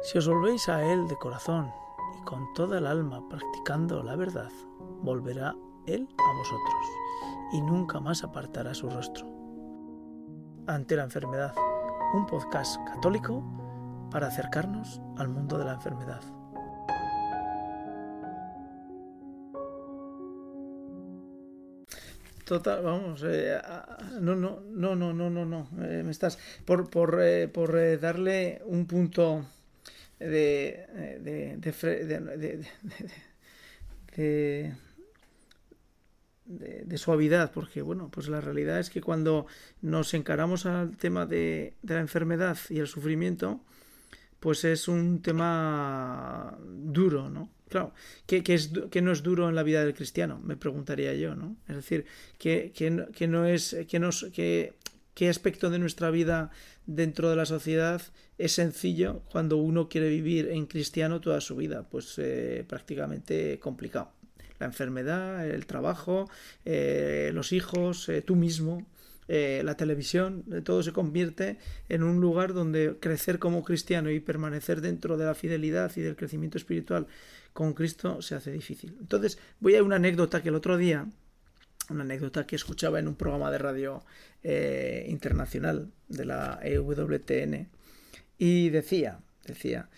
Si os volvéis a Él de corazón y con toda el alma practicando la verdad, volverá Él a vosotros y nunca más apartará su rostro. Ante la enfermedad, un podcast católico para acercarnos al mundo de la enfermedad. Total, vamos, eh, no, no, no, no, no, no, no, eh, me estás por, por, eh, por darle un punto de de, de, suavidad, porque bueno, pues la realidad es que cuando nos encaramos al tema de, la enfermedad y el sufrimiento, pues es un tema duro, ¿no? Claro, que, es, no es duro en la vida del cristiano, me preguntaría yo, ¿no? Es decir, que, no es, nos, qué aspecto de nuestra vida dentro de la sociedad es sencillo cuando uno quiere vivir en cristiano toda su vida, pues eh, prácticamente complicado. La enfermedad, el trabajo, eh, los hijos, eh, tú mismo, la televisión, todo se convierte en un lugar donde crecer como cristiano y permanecer dentro de la fidelidad y del crecimiento espiritual con Cristo se hace difícil. Entonces, voy a una anécdota que el otro día, una anécdota que escuchaba en un programa de radio eh, internacional de la EWTN y decía, decía,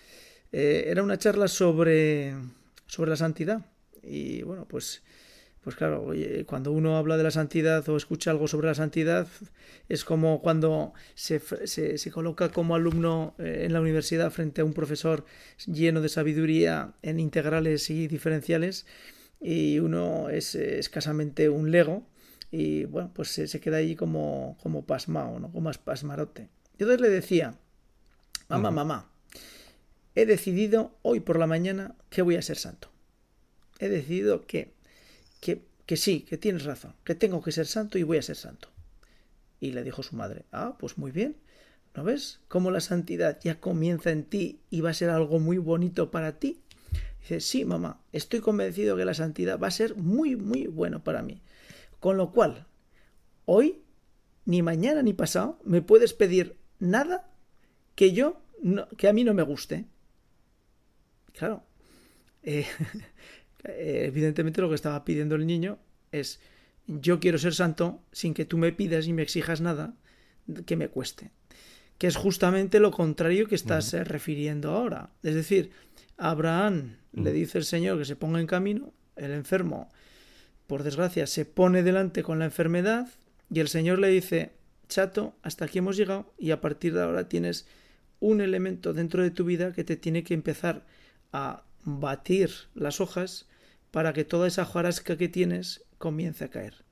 eh, era una charla sobre, sobre la santidad. Y bueno, pues pues claro, cuando uno habla de la santidad o escucha algo sobre la santidad, es como cuando se, se, coloca como alumno eh, en la universidad frente a un profesor lleno de sabiduría en integrales y diferenciales y uno es escasamente un lego y bueno, pues se, queda ahí como, como pasmado, ¿no? Como pasmarote. Y entonces le decía, mamá, mamá, he decidido hoy por la mañana que voy a ser santo. He decidido que que, sí, que tienes razón, que tengo que ser santo y voy a ser santo. Y le dijo su madre, ah, pues muy bien, ¿no ves? Cómo la santidad ya comienza en ti y va a ser algo muy bonito para ti. Dice, sí, mamá, estoy convencido que la santidad va a ser muy, muy bueno para mí. Con lo cual, hoy, ni mañana ni pasado, me puedes pedir nada que yo, que a mí no me guste. Claro, eh, Eh, evidentemente lo que estaba pidiendo el niño es yo quiero ser santo sin que tú me pidas y me exijas nada que me cueste. Que es justamente lo contrario que estás eh, refiriendo ahora. Es decir, a Abraham le dice el Señor que se ponga en camino, el enfermo, por desgracia, se pone delante con la enfermedad y el Señor le dice, chato, hasta aquí hemos llegado y a partir de ahora tienes un elemento dentro de tu vida que te tiene que empezar a batir las hojas para que toda esa hojarasca que tienes comience a caer.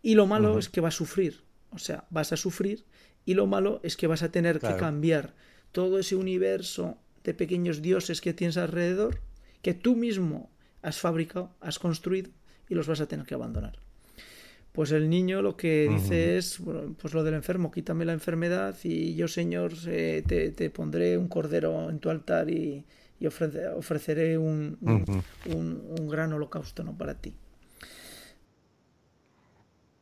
Y lo malo es que va a sufrir, o sea, vas a sufrir y lo malo es que vas a tener que cambiar todo ese universo de pequeños dioses que tienes alrededor, que tú mismo has fabricado, has construido y los vas a tener que abandonar. Pues el niño lo que dice es, pues lo del enfermo, quítame la enfermedad y yo, Señor, eh, te, te, pondré un cordero en tu altar y, y ofreceré un, un, gran holocausto ¿no? para ti.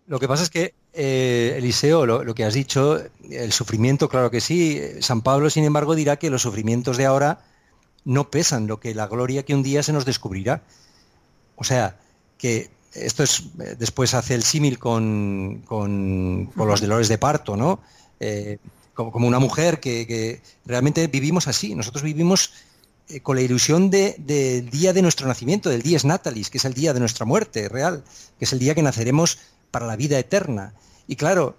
Lo que pasa es que, eh, Eliseo, lo, que has dicho, el sufrimiento, claro que sí. San Pablo, sin embargo, dirá que los sufrimientos de ahora no pesan lo que la gloria que un día se nos descubrirá. O sea, que esto es, después hace el símil con, con, los dolores de parto, ¿no? Eh, como, una mujer que, que, realmente vivimos así. Nosotros vivimos eh, con la ilusión del día de nuestro nacimiento, del dies natalis, que es el día de nuestra muerte real, que es el día que naceremos para la vida eterna. Y claro,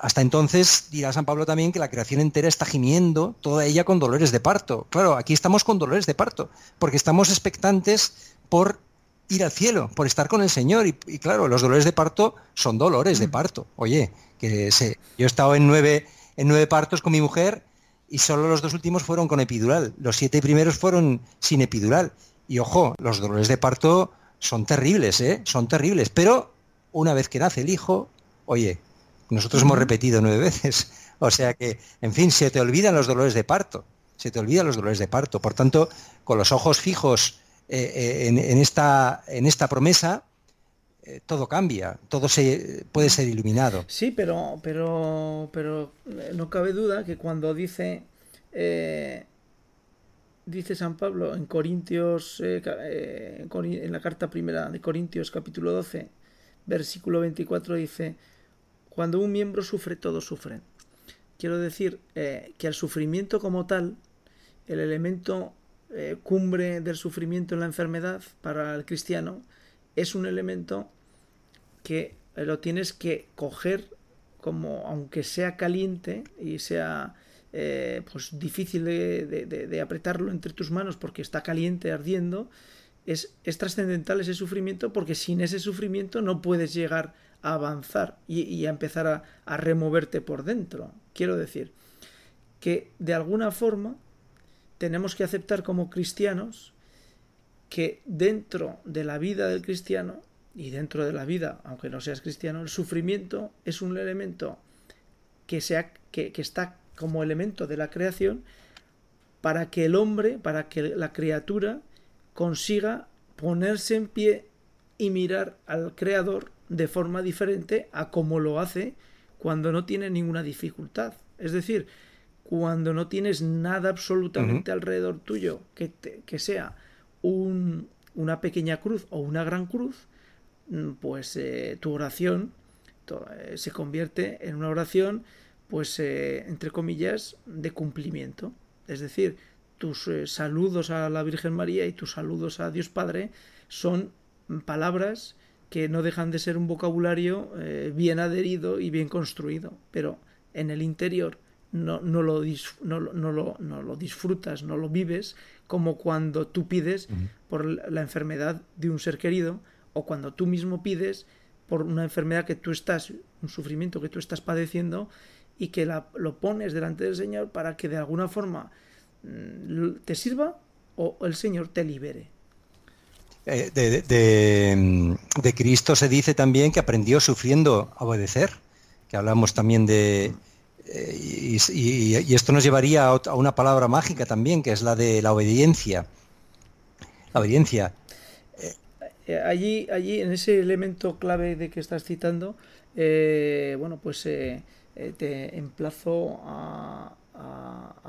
hasta entonces dirá San Pablo también que la creación entera está gimiendo, toda ella con dolores de parto. Claro, aquí estamos con dolores de parto, porque estamos expectantes por ir al cielo, por estar con el Señor. Y, claro, los dolores de parto son dolores de mm. parto. Oye, que sé, yo he estado en nueve, en nueve partos con mi mujer y solo los dos últimos fueron con epidural. Los siete primeros fueron sin epidural. Y ojo, los dolores de parto son terribles, ¿eh? Son terribles. Pero una vez que nace el hijo, oye, nosotros hemos repetido nueve veces. O sea que, en fin, se te olvidan los dolores de parto. Se te olvidan los dolores de parto. Por tanto, con los ojos fijos eh, eh, en, esta, en esta promesa, eh, todo cambia, todo se puede ser iluminado. Sí, pero, pero, pero no cabe duda que cuando dice, eh, dice San Pablo en Corintios, en la carta primera de Corintios capítulo 12, versículo 24 dice, cuando un miembro sufre, todos sufren. Quiero decir eh, que al sufrimiento como tal, el elemento cumbre del sufrimiento en la enfermedad para el cristiano es un elemento que lo tienes que coger como, aunque sea caliente y sea eh, pues difícil de, apretarlo entre tus manos porque está caliente, ardiendo, es, trascendental ese sufrimiento porque sin ese sufrimiento no puedes llegar a avanzar y, a empezar a, a, removerte por dentro. Quiero decir que de alguna forma tenemos que aceptar como cristianos que dentro de la vida del cristiano y dentro de la vida, aunque no seas cristiano, el sufrimiento es un elemento que, sea, que, que está como elemento de la creación para que el hombre, para que la criatura consiga ponerse en pie y mirar al creador de forma diferente a como lo hace cuando no tiene ninguna dificultad. Es decir, cuando no tienes nada absolutamente alrededor tuyo que, que sea un, una pequeña cruz o una gran cruz, mm, pues eh, tu oración eh, se convierte en una oración pues, eh, entre comillas, de cumplimiento. Es decir, tus eh, saludos a la Virgen María y tus saludos a Dios Padre son palabras que no dejan de ser un vocabulario eh, bien adherido y bien construido, pero en el interior no, no, lo, no, lo, no, lo, disfrutas, no lo vives como cuando tú pides por la enfermedad de un ser querido o cuando tú mismo pides por una enfermedad que tú estás, un sufrimiento que tú estás padeciendo y que lo pones delante del Señor para que de alguna forma te sirva o el Señor te libere. Eh, de, Cristo se dice también que aprendió sufriendo a obedecer, que hablamos también de... Eh, y, esto nos llevaría a, una palabra mágica también, que es la de la obediencia. La obediencia. Eh, allí, allí, en ese elemento clave de que estás citando, bueno, pues te emplazo a,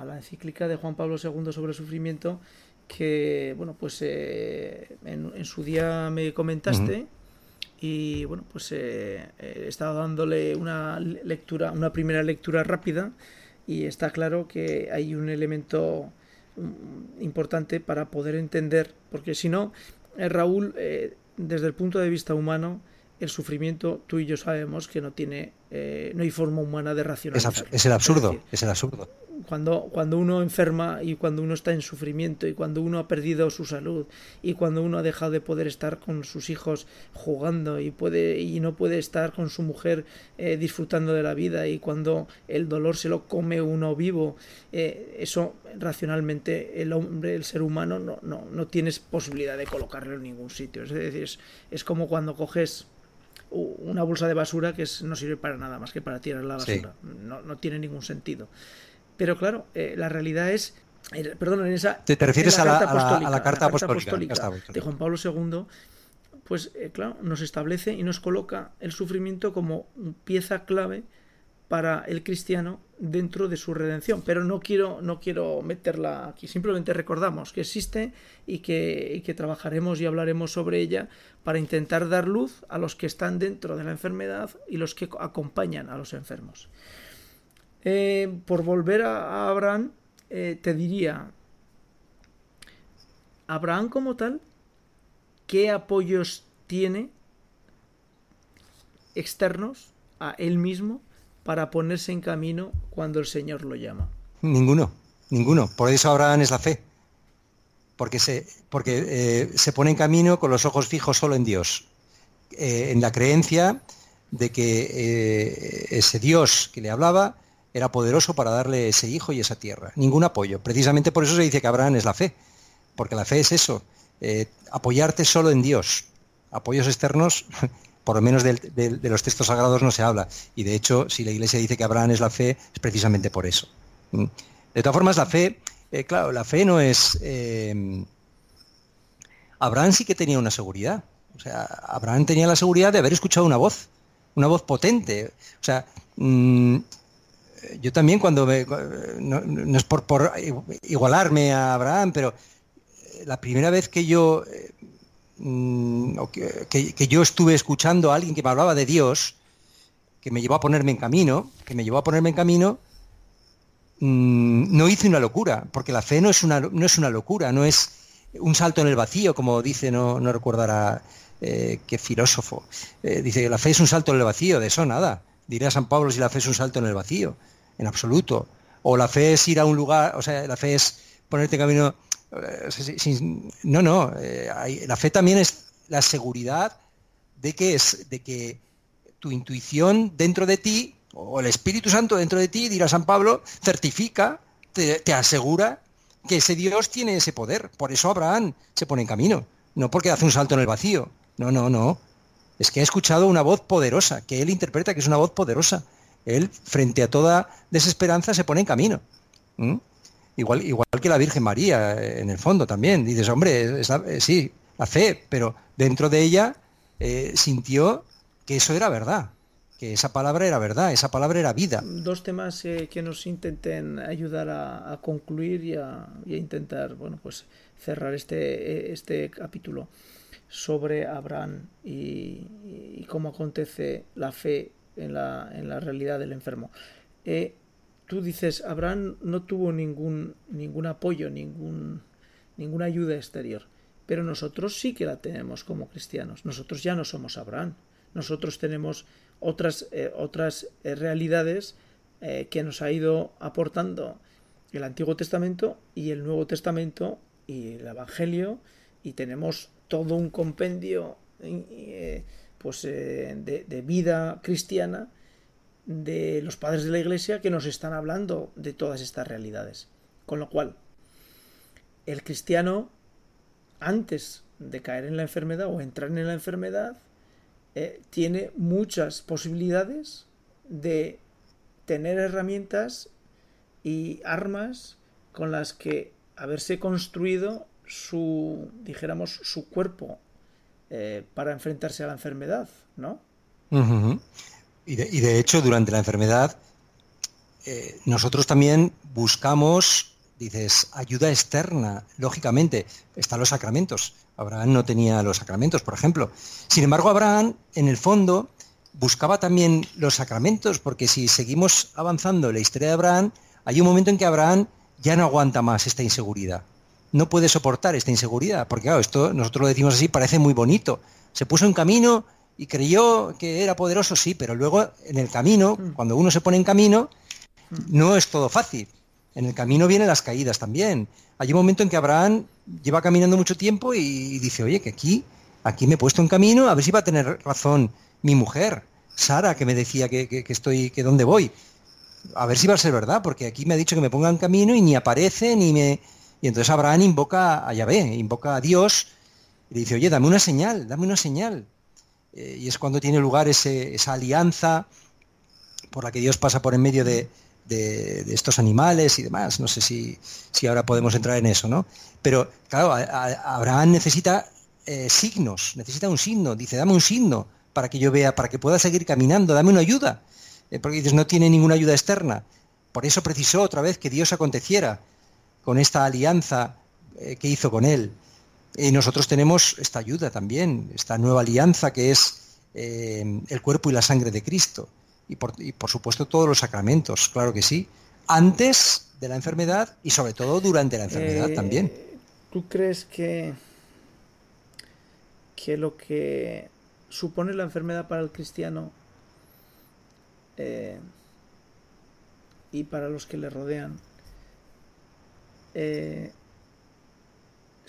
la encíclica de Juan Pablo II sobre el sufrimiento que, bueno, pues eh, en, su día me comentaste. Y bueno, pues eh, he estado dándole una lectura, una primera lectura rápida, y está claro que hay un elemento mm, importante para poder entender, porque si no, Raúl, desde el punto de vista humano, el sufrimiento, tú y yo sabemos que no tiene, eh, no hay forma humana de racionalizar. Es, el absurdo, es, el absurdo. Cuando, cuando uno enferma y cuando uno está en sufrimiento y cuando uno ha perdido su salud y cuando uno ha dejado de poder estar con sus hijos jugando y puede y no puede estar con su mujer eh, disfrutando de la vida y cuando el dolor se lo come uno vivo, eh, eso racionalmente el hombre, el ser humano no, no, no tienes posibilidad de colocarlo en ningún sitio. Es decir, es, es como cuando coges una bolsa de basura que no sirve para nada más que para tirar la basura. No, tiene ningún sentido. Pero claro, eh, la realidad es perdón, en esa. ¿Te, refieres a, la, carta apostólica, de Juan Pablo II? Pues eh, claro, nos establece y nos coloca el sufrimiento como pieza clave para el cristiano dentro de su redención. Pero no quiero, no quiero meterla aquí, simplemente recordamos que existe y que, trabajaremos y hablaremos sobre ella para intentar dar luz a los que están dentro de la enfermedad y los que acompañan a los enfermos. Eh, por volver a, Abraham, eh, te diría, Abraham como tal, ¿qué apoyos tiene externos a él mismo para ponerse en camino cuando el Señor lo llama? Ninguno, ninguno. Por eso Abraham es la fe. Porque se, porque, eh, se pone en camino con los ojos fijos solo en Dios. Eh, en la creencia de que eh, ese Dios que le hablaba era poderoso para darle ese hijo y esa tierra. Ningún apoyo. Precisamente por eso se dice que Abraham es la fe. Porque la fe es eso, apoyarte solo en Dios. Apoyos externos por lo menos de, los textos sagrados no se habla. Y de hecho, si la Iglesia dice que Abraham es la fe, es precisamente por eso. ¿Mm? De todas formas, la fe, eh, claro, la fe no es... Eh, Abraham sí que tenía una seguridad. O sea, Abraham tenía la seguridad de haber escuchado una voz, una voz potente. O sea, mm, yo también cuando me, no, es por, por, igualarme a Abraham, pero la primera vez que yo mm, que, yo estuve escuchando a alguien que me hablaba de Dios, que me llevó a ponerme en camino, que me llevó a ponerme en camino, mm, no hice una locura, porque la fe no es una, no es una locura, no es un salto en el vacío, como dice, no, no recordará eh, qué filósofo. Eh, dice que la fe es un salto en el vacío, de eso nada. Diría San Pablo si la fe es un salto en el vacío, en absoluto. O la fe es ir a un lugar, o sea, la fe es ponerte en camino. Eh, no, no. la fe también es la seguridad de que es, de que tu intuición dentro de ti, o el Espíritu Santo dentro de ti, dirá San Pablo, certifica, te asegura que ese Dios tiene ese poder. Por eso Abraham se pone en camino, no porque hace un salto en el vacío. No, no, no. Es que ha escuchado una voz poderosa, que él interpreta que es una voz poderosa. Él, frente a toda desesperanza, se pone en camino. Igual, igual que la Virgen María, en el fondo también. Dices, hombre, eh, sí, la fe, pero dentro de ella eh, sintió que eso era verdad que esa palabra era verdad, esa palabra era vida. Dos temas eh, que nos intenten ayudar a, concluir y a, intentar, bueno, pues cerrar este, este capítulo sobre Abraham y, cómo acontece la fe en la, en la realidad del enfermo. Eh, tú dices, Abraham no tuvo ningún, ningún apoyo, ningún, ninguna ayuda exterior, pero nosotros sí que la tenemos como cristianos. Nosotros ya no somos Abraham. Nosotros tenemos otras, eh, otras eh, realidades eh, que nos ha ido aportando el Antiguo Testamento y el Nuevo Testamento y el Evangelio y tenemos todo un compendio pues, de, de, vida cristiana de los padres de la Iglesia que nos están hablando de todas estas realidades. Con lo cual, el cristiano, antes de caer en la enfermedad o entrar en la enfermedad, eh, tiene muchas posibilidades de tener herramientas y armas con las que haberse construido su, dijéramos, su cuerpo eh, para enfrentarse a la enfermedad, ¿no? Y, de, hecho, durante la enfermedad, eh, nosotros también buscamos, dices, ayuda externa, lógicamente, están los sacramentos. Abraham no tenía los sacramentos, por ejemplo. Sin embargo, Abraham, en el fondo, buscaba también los sacramentos, porque si seguimos avanzando en la historia de Abraham, hay un momento en que Abraham ya no aguanta más esta inseguridad. No puede soportar esta inseguridad, porque claro, esto nosotros lo decimos así, parece muy bonito. Se puso en camino y creyó que era poderoso, sí, pero luego en el camino, mm. cuando uno se pone en camino, mm. no es todo fácil. En el camino vienen las caídas también. Hay un momento en que Abraham lleva caminando mucho tiempo y dice, oye, que aquí, aquí me he puesto en camino, a ver si va a tener razón mi mujer, Sara, que me decía que, estoy, que dónde voy. A ver si va a ser verdad, porque aquí me ha dicho que me ponga en camino y ni aparece, ni me... Y entonces Abraham invoca a Yahvé, invoca a Dios y le dice, oye, dame una señal, dame una señal. Eh, y es cuando tiene lugar esa alianza por la que Dios pasa por en medio de, estos animales y demás. No sé si, ahora podemos entrar en eso, ¿no? Pero claro, Abraham necesita eh, signos, necesita un signo. Dice, dame un signo para que yo vea, para que pueda seguir caminando, dame una ayuda. Eh, porque dices, no tiene ninguna ayuda externa. Por eso precisó otra vez que Dios aconteciera con esta alianza que hizo con él. Y nosotros tenemos esta ayuda también, esta nueva alianza que es el cuerpo y la sangre de Cristo y por, supuesto todos los sacramentos, claro que sí, antes de la enfermedad y sobre todo durante la enfermedad eh, también. ¿Tú crees que, que lo que supone la enfermedad para el cristiano eh, y para los que le rodean, eh,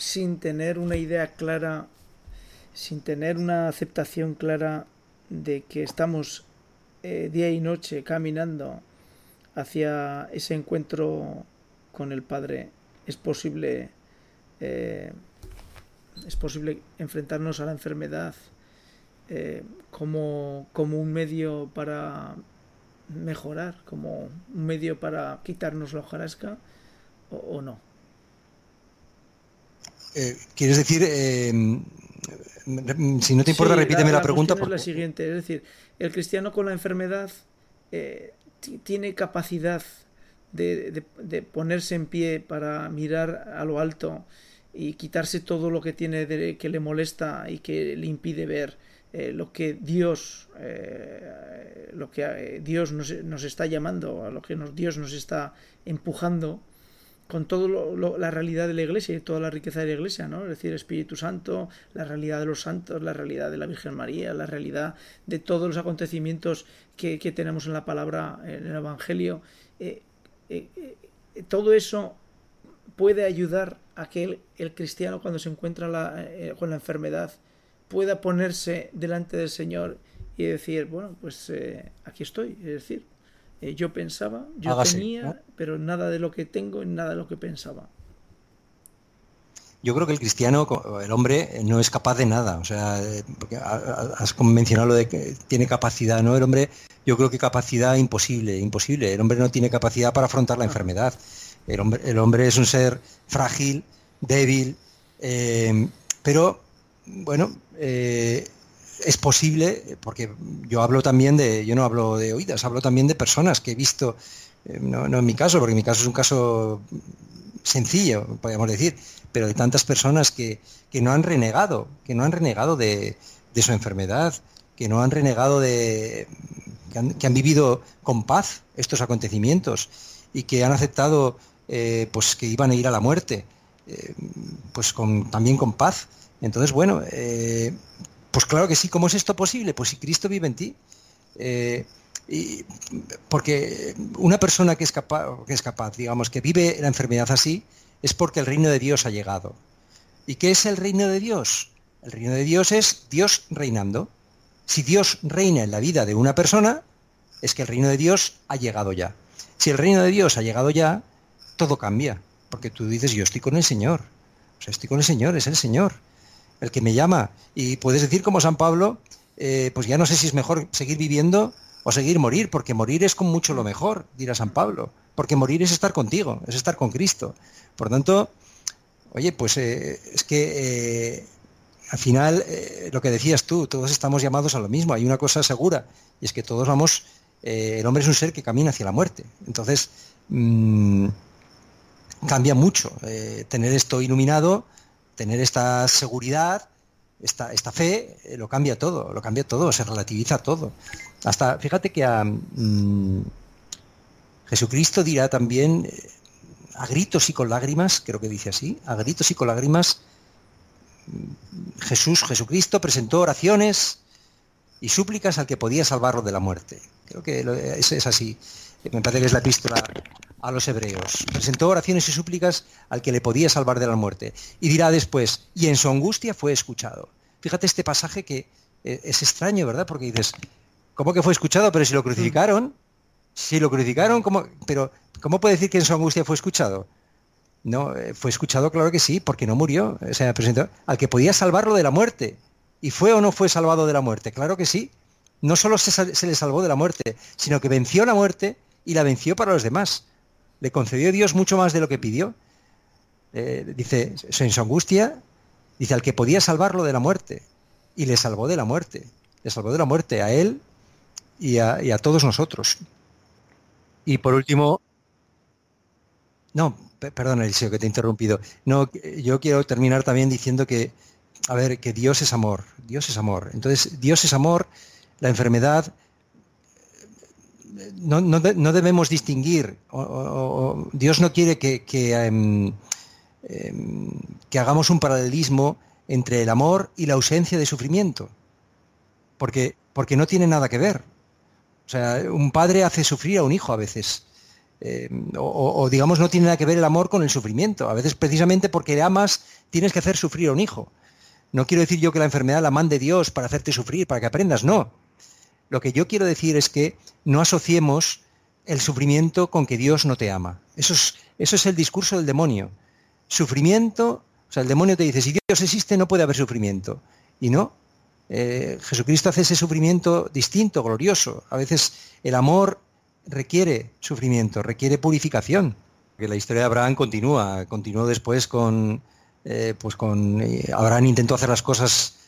sin tener una idea clara, sin tener una aceptación clara de que estamos eh, día y noche caminando hacia ese encuentro con el Padre, es posible, eh, es posible enfrentarnos a la enfermedad eh, como, como un medio para mejorar, como un medio para quitarnos la hojarasca o, no. ¿Quieres decir, si no te importa, repíteme la, pregunta? Es la siguiente, es decir, el cristiano con la enfermedad eh, tiene capacidad de, ponerse en pie para mirar a lo alto y quitarse todo lo que tiene que le molesta y que le impide ver eh, lo que Dios eh, lo que eh, Dios nos, nos, está llamando a lo que nos, Dios nos está empujando con toda la realidad de la iglesia y toda la riqueza de la iglesia, ¿no? Es decir, Espíritu Santo, la realidad de los santos, la realidad de la Virgen María, la realidad de todos los acontecimientos que, tenemos en la palabra, en el Evangelio. Eh, eh, eh, todo eso puede ayudar a que el, cristiano cuando se encuentra con la enfermedad pueda ponerse delante del Señor y decir, bueno, pues aquí estoy, es decir, eh, yo pensaba, yo tenía, pero nada de lo que tengo, nada de lo que pensaba. Yo creo que el cristiano, el hombre, no es capaz de nada. O sea, eh, porque has mencionado lo de que tiene capacidad, ¿no? El hombre, yo creo que capacidad imposible, imposible. El hombre no tiene capacidad para afrontar la enfermedad. El hombre, el hombre es un ser frágil, débil, eh, pero bueno, es posible, porque yo hablo también de, yo no hablo de oídas, hablo también de personas que he visto, eh, no, en mi caso, porque mi caso es un caso sencillo, podríamos decir, pero de tantas personas que, no han renegado, que no han renegado de, su enfermedad, que no han renegado de, que han, vivido con paz estos acontecimientos y que han aceptado eh, pues que iban a ir a la muerte, eh, pues también con paz. Entonces, bueno, pues claro que sí, ¿cómo es esto posible? Pues si Cristo vive en ti. Eh, y, porque una persona que es, capaz, que es capaz, digamos, que vive la enfermedad así, es porque el reino de Dios ha llegado. ¿Y qué es el reino de Dios? El reino de Dios es Dios reinando. Si Dios reina en la vida de una persona, es que el reino de Dios ha llegado ya. Si el reino de Dios ha llegado ya, todo cambia. Porque tú dices, yo estoy con el Señor. O sea, estoy con el Señor, es el Señor el que me llama. Y puedes decir como San Pablo, eh, pues ya no sé si es mejor seguir viviendo o seguir morir, porque morir es con mucho lo mejor, dirá San Pablo, porque morir es estar contigo, es estar con Cristo. Por tanto, oye, pues eh, es que eh, al final, lo que decías tú, todos estamos llamados a lo mismo, hay una cosa segura, y es que todos vamos, el hombre es un ser que camina hacia la muerte. Entonces, mm, cambia mucho tener esto iluminado tener esta seguridad, esta, esta fe, eh, lo cambia todo, lo cambia todo, se relativiza todo. Hasta, fíjate que a, mm, Jesucristo dirá también, eh, a gritos y con lágrimas, creo que dice así, a gritos y con lágrimas, mm, Jesús, Jesucristo presentó oraciones y súplicas al que podía salvarlo de la muerte. Creo que es así. Me parece que es la epístola a los hebreos. Presentó oraciones y súplicas al que le podía salvar de la muerte. Y dirá después, y en su angustia fue escuchado. Fíjate este pasaje que eh, es extraño, ¿verdad? Porque dices, ¿cómo que fue escuchado? Pero si lo crucificaron, si lo crucificaron, ¿cómo? Pero ¿cómo puede decir que en su angustia fue escuchado? No, eh, fue escuchado, claro que sí, porque no murió. O sea, presentó al que podía salvarlo de la muerte. ¿Y fue o no fue salvado de la muerte? Claro que sí. No solo se, se le salvó de la muerte, sino que venció la muerte y la venció para los demás le concedió Dios mucho más de lo que pidió. Eh, dice, en su angustia, dice, al que podía salvarlo de la muerte. Y le salvó de la muerte. Le salvó de la muerte a él y a, todos nosotros. Y por último, no, perdón, Eliseo, que te he interrumpido. No, yo quiero terminar también diciendo que, a ver, que Dios es amor. Dios es amor. Entonces, Dios es amor. La enfermedad no, debemos distinguir, Dios no quiere que, em, em, que, hagamos un paralelismo entre el amor y la ausencia de sufrimiento, porque, porque no tiene nada que ver. O sea, un padre hace sufrir a un hijo a veces. Em, o, digamos no tiene nada que ver el amor con el sufrimiento. A veces precisamente porque le amas tienes que hacer sufrir a un hijo. No quiero decir yo que la enfermedad la mande Dios para hacerte sufrir, para que aprendas, no. Lo que yo quiero decir es que no asociemos el sufrimiento con que Dios no te ama. Eso es, eso es el discurso del demonio. Sufrimiento, o sea, el demonio te dice, si Dios existe no puede haber sufrimiento. Y no, eh, Jesucristo hace ese sufrimiento distinto, glorioso. A veces el amor requiere sufrimiento, requiere purificación. Que la historia de Abraham continúa, continuó después con, eh, pues con eh, Abraham intentó hacer las cosas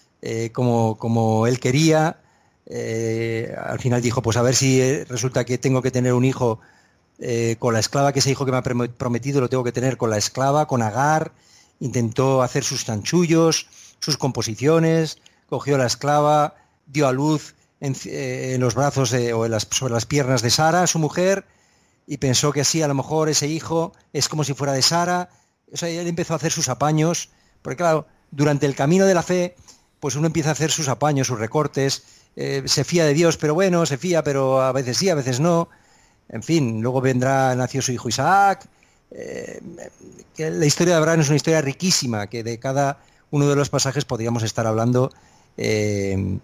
como, como él quería, eh, al final dijo, pues a ver si eh, resulta que tengo que tener un hijo eh, con la esclava, que ese hijo que me ha prometido lo tengo que tener con la esclava, con Agar, intentó hacer sus chanchullos, sus composiciones, cogió la esclava, dio a luz en, los brazos o sobre las piernas de Sara, su mujer, y pensó que así a lo mejor ese hijo es como si fuera de Sara. O sea, él empezó a hacer sus apaños, porque claro, durante el camino de la fe, pues uno empieza a hacer sus apaños, sus recortes, eh, se fía de Dios, pero bueno, se fía, pero a veces sí, a veces no. En fin, luego vendrá, nació su hijo Isaac. Eh, la historia de Abraham es una historia riquísima, que de cada uno de los pasajes podríamos estar hablando eh,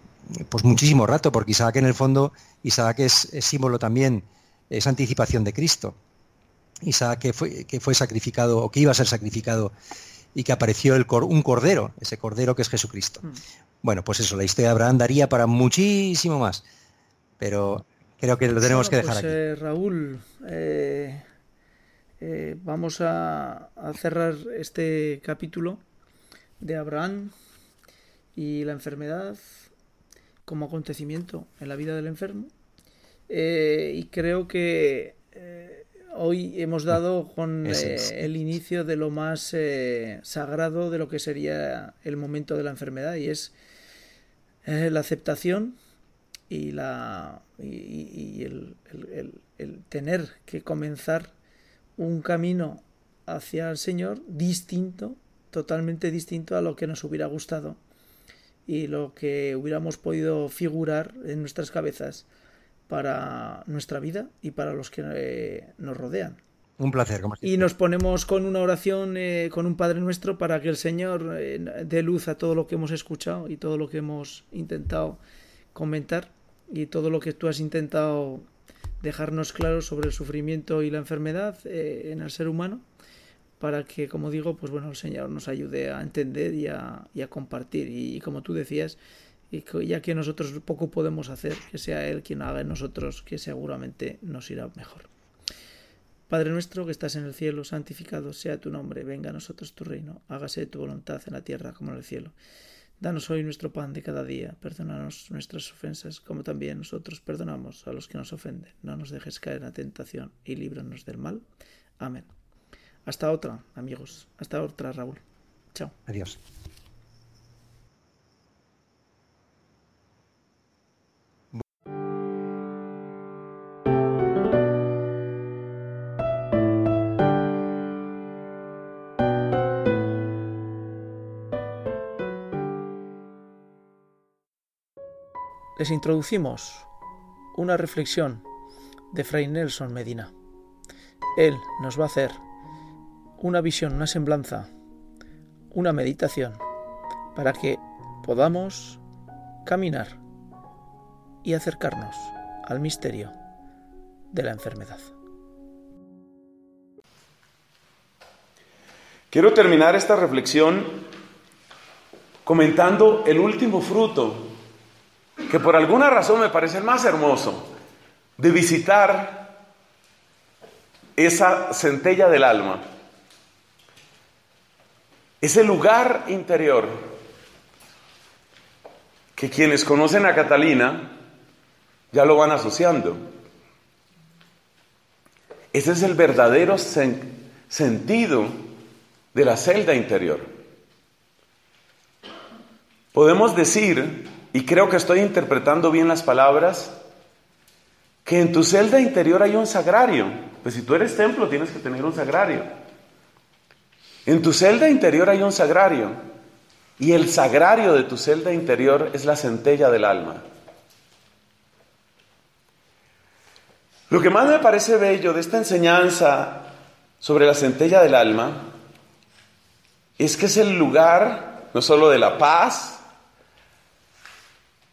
pues muchísimo rato, porque Isaac en el fondo, Isaac es, símbolo también, es anticipación de Cristo. Isaac que fue, que fue sacrificado o que iba a ser sacrificado y que apareció el un cordero, ese cordero que es Jesucristo. Bueno, pues eso, la historia de Abraham daría para muchísimo más, pero creo que lo tenemos que dejar pues, aquí. Eh, Raúl, eh, eh, vamos a, cerrar este capítulo de Abraham y la enfermedad como acontecimiento en la vida del enfermo. y creo que hoy hemos dado con el inicio de lo más sagrado de lo que sería el momento de la enfermedad y es la aceptación y, la, y, el, tener que comenzar un camino hacia el Señor distinto, totalmente distinto a lo que nos hubiera gustado y lo que hubiéramos podido figurar en nuestras cabezas para nuestra vida y para los que eh, nos rodean. Un placer. y nos ponemos con una oración, eh, con un Padre Nuestro, para que el Señor eh, dé luz a todo lo que hemos escuchado y todo lo que hemos intentado comentar y todo lo que tú has intentado dejarnos claro sobre el sufrimiento y la enfermedad eh, en el ser humano, para que, como digo, pues bueno, el Señor nos ayude a entender y a, compartir. Y, y, como tú decías, y ya que nosotros poco podemos hacer, que sea Él quien haga en nosotros, que seguramente nos irá mejor. Padre nuestro que estás en el cielo, santificado sea tu nombre, venga a nosotros tu reino, hágase tu voluntad en la tierra como en el cielo. Danos hoy nuestro pan de cada día, perdónanos nuestras ofensas, como también nosotros perdonamos a los que nos ofenden. No nos dejes caer en la tentación y líbranos del mal. Amén. Hasta otra, amigos. Hasta otra, Raúl. Chao. Adiós. Les introducimos una reflexión de Fray Nelson Medina. Él nos va a hacer una visión, una semblanza, una meditación para que podamos caminar y acercarnos al misterio de la enfermedad. Quiero terminar esta reflexión comentando el último fruto que por alguna razón me parece el más hermoso de visitar esa centella del alma, ese lugar interior que quienes conocen a Catalina ya lo van asociando. Ese es el verdadero sentido de la celda interior. Podemos decir y creo que estoy interpretando bien las palabras, que en tu celda interior hay un sagrario. Pues si tú eres templo tienes que tener un sagrario. En tu celda interior hay un sagrario. Y el sagrario de tu celda interior es la centella del alma. Lo que más me parece bello de esta enseñanza sobre la centella del alma es que es el lugar no solo de la paz,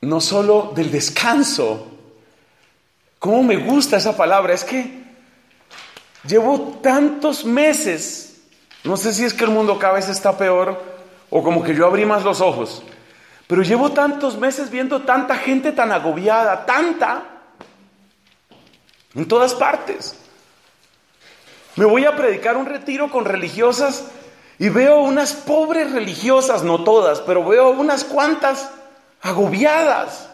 no solo del descanso. ¿Cómo me gusta esa palabra? Es que llevo tantos meses, no sé si es que el mundo cada vez está peor o como que yo abrí más los ojos, pero llevo tantos meses viendo tanta gente tan agobiada, tanta, en todas partes. Me voy a predicar un retiro con religiosas y veo unas pobres religiosas, no todas, pero veo unas cuantas agobiadas.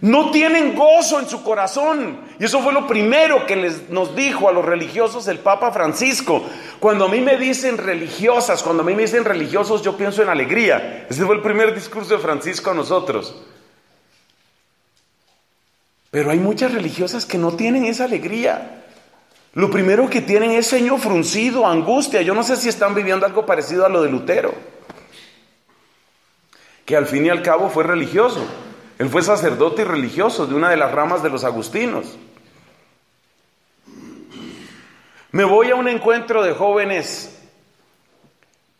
No tienen gozo en su corazón. Y eso fue lo primero que les, nos dijo a los religiosos el Papa Francisco. Cuando a mí me dicen religiosas, cuando a mí me dicen religiosos, yo pienso en alegría. Ese fue el primer discurso de Francisco a nosotros. Pero hay muchas religiosas que no tienen esa alegría. Lo primero que tienen es ceño fruncido, angustia. Yo no sé si están viviendo algo parecido a lo de Lutero, que al fin y al cabo fue religioso. Él fue sacerdote y religioso de una de las ramas de los agustinos. Me voy a un encuentro de jóvenes.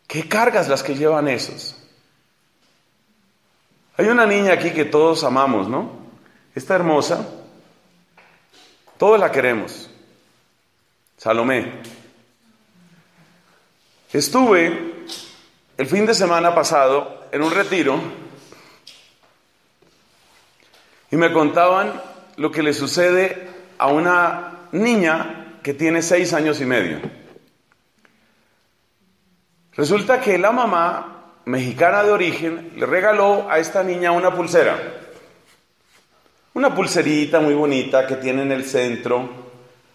¿Qué cargas las que llevan esos? Hay una niña aquí que todos amamos, ¿no? Esta hermosa. Todos la queremos. Salomé. Estuve el fin de semana pasado en un retiro y me contaban lo que le sucede a una niña que tiene seis años y medio. Resulta que la mamá, mexicana de origen, le regaló a esta niña una pulsera. Una pulserita muy bonita que tiene en el centro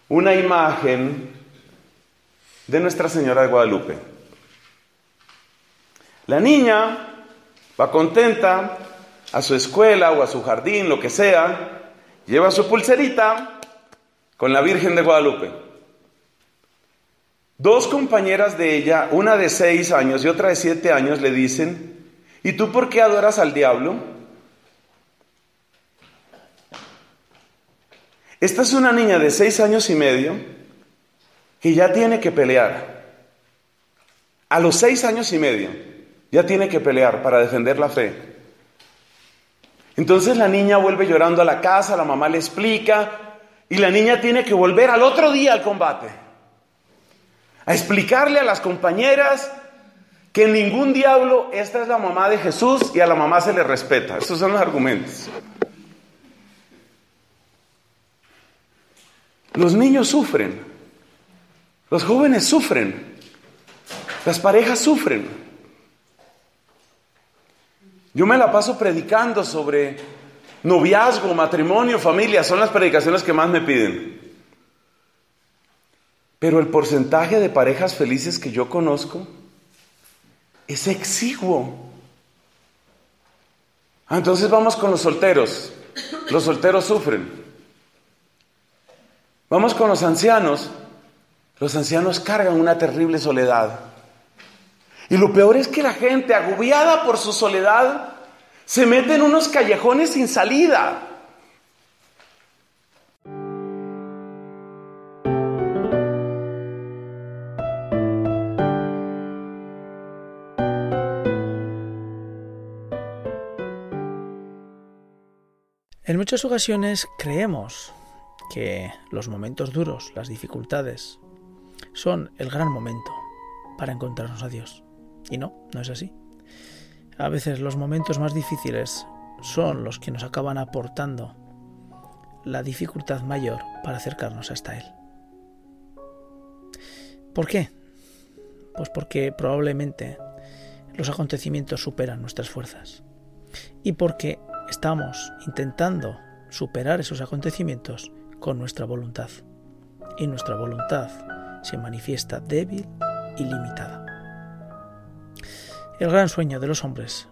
una imagen de Nuestra Señora de Guadalupe. La niña va contenta, a su escuela o a su jardín, lo que sea, lleva su pulserita con la Virgen de Guadalupe. Dos compañeras de ella, una de seis años y otra de siete años, le dicen, ¿y tú por qué adoras al diablo? Esta es una niña de seis años y medio que ya tiene que pelear. A los seis años y medio ya tiene que pelear para defender la fe. Entonces la niña vuelve llorando a la casa, la mamá le explica y la niña tiene que volver al otro día al combate. A explicarle a las compañeras que ningún diablo, esta es la mamá de Jesús y a la mamá se le respeta. Estos son los argumentos. Los niños sufren, los jóvenes sufren, las parejas sufren. Yo me la paso predicando sobre noviazgo, matrimonio, familia, son las predicaciones que más me piden. Pero el porcentaje de parejas felices que yo conozco es exiguo. Ah, entonces vamos con los solteros. Los solteros sufren. Vamos con los ancianos. Los ancianos cargan una terrible soledad. Y lo peor es que la gente, agobiada por su soledad, se mete en unos callejones sin salida. En muchas ocasiones creemos que los momentos duros, las dificultades, son el gran momento para encontrarnos a Dios. Y no, no es así. A veces los momentos más difíciles son los que nos acaban aportando la dificultad mayor para acercarnos hasta Él. ¿Por qué? Pues porque probablemente los acontecimientos superan nuestras fuerzas y porque estamos intentando superar esos acontecimientos con nuestra voluntad y nuestra voluntad se manifiesta débil y limitada. El gran sueño de los hombres,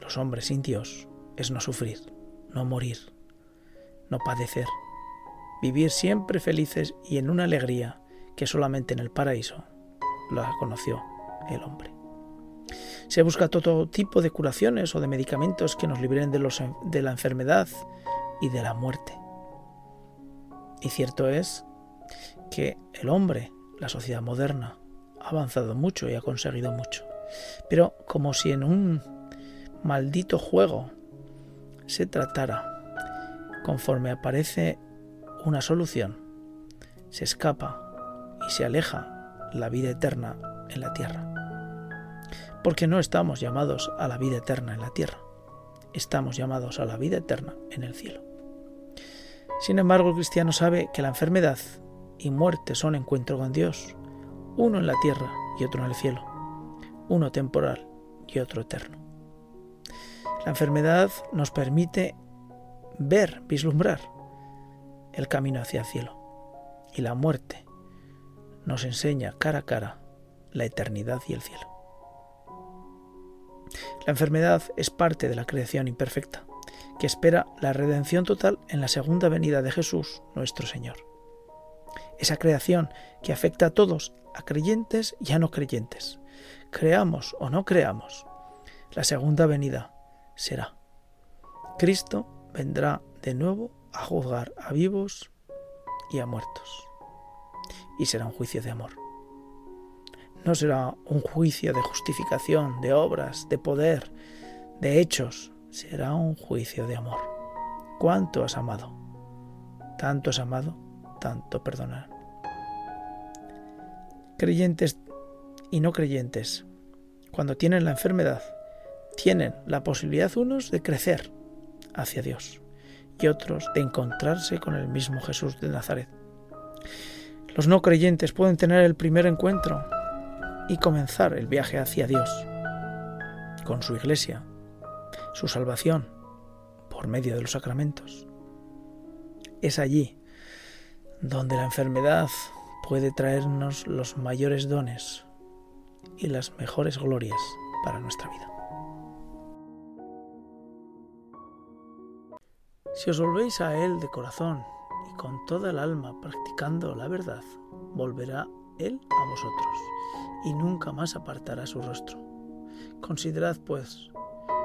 los hombres sin Dios, es no sufrir, no morir, no padecer, vivir siempre felices y en una alegría que solamente en el paraíso la conoció el hombre. Se busca todo tipo de curaciones o de medicamentos que nos los, de la enfermedad y de la muerte. Y cierto es que el hombre, la sociedad moderna, ha avanzado mucho y ha conseguido mucho. Pero como si en un maldito juego se tratara, conforme aparece una solución, se escapa y se aleja la vida eterna en la tierra. Porque no estamos llamados a la vida eterna en la tierra, estamos llamados a la vida eterna en el cielo. Sin embargo, el cristiano sabe que la enfermedad y muerte son encuentro con Dios, uno en la tierra y otro en el cielo uno temporal y otro eterno. La enfermedad nos permite ver, vislumbrar el camino hacia el cielo. Y la muerte nos enseña cara a cara la eternidad y el cielo. La enfermedad es parte de la creación imperfecta, que espera la redención total en la segunda venida de Jesús, nuestro Señor. Esa creación que afecta a todos, a creyentes y a no creyentes. Creamos o no creamos, la segunda venida será. Cristo vendrá de nuevo a juzgar a vivos y a muertos. Y será un juicio de amor. No será un juicio de justificación, de obras, de poder, de hechos. Será un juicio de amor. ¿Cuánto has amado? Tanto has amado, tanto perdonar. Creyentes y no creyentes, cuando tienen la enfermedad, tienen la posibilidad unos de crecer hacia Dios y otros de encontrarse con el mismo Jesús de Nazaret. Los no creyentes pueden tener el primer encuentro y comenzar el viaje hacia Dios con su iglesia, su salvación por medio de los sacramentos. Es allí donde la enfermedad puede traernos los mayores dones y las mejores glorias para nuestra vida. Si os volvéis a Él de corazón y con toda el alma practicando la verdad, volverá Él a vosotros y nunca más apartará su rostro. Considerad, pues,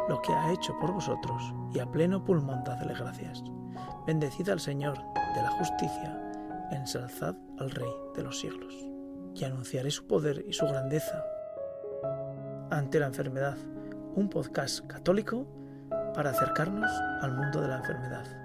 lo que ha hecho por vosotros y a pleno pulmón dadle gracias. Bendecid al Señor de la justicia, ensalzad al Rey de los siglos. Y anunciaré su poder y su grandeza ante la enfermedad, un podcast católico para acercarnos al mundo de la enfermedad.